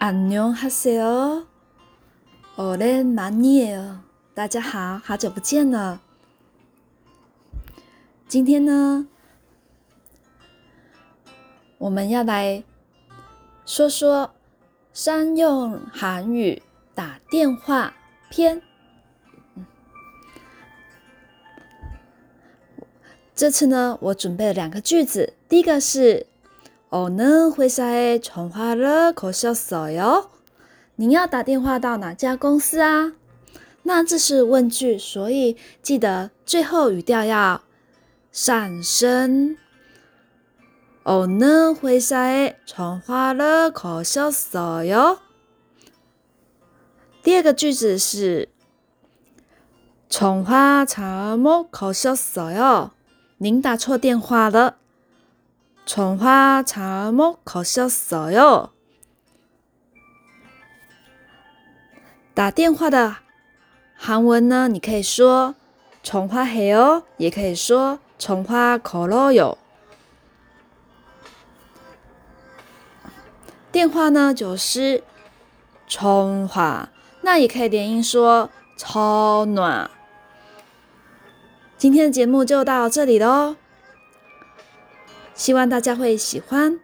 안녕하세요오랜만이에요大家好，好久不见了。今天呢，我们要来说说商用韩语打电话篇。这次呢，我准备了两个句子，第一个是。 어느회사에전화를거셨어 요？ 您要打电话到哪家公司啊？那这是问句，所以记得最后语调要上升。어느회사에전화를거셨어 요？ 第二个句子是전화잘못거셨어 요？ 您打错电话了。 从花茶木可笑死哟！打电话的韩文呢？你可以说“从花黑哦”，也可以说“从花可乐哟”。电话呢就是“从花”，那也可以连音说“超暖”。今天的节目就到这里喽。希望大家会喜欢。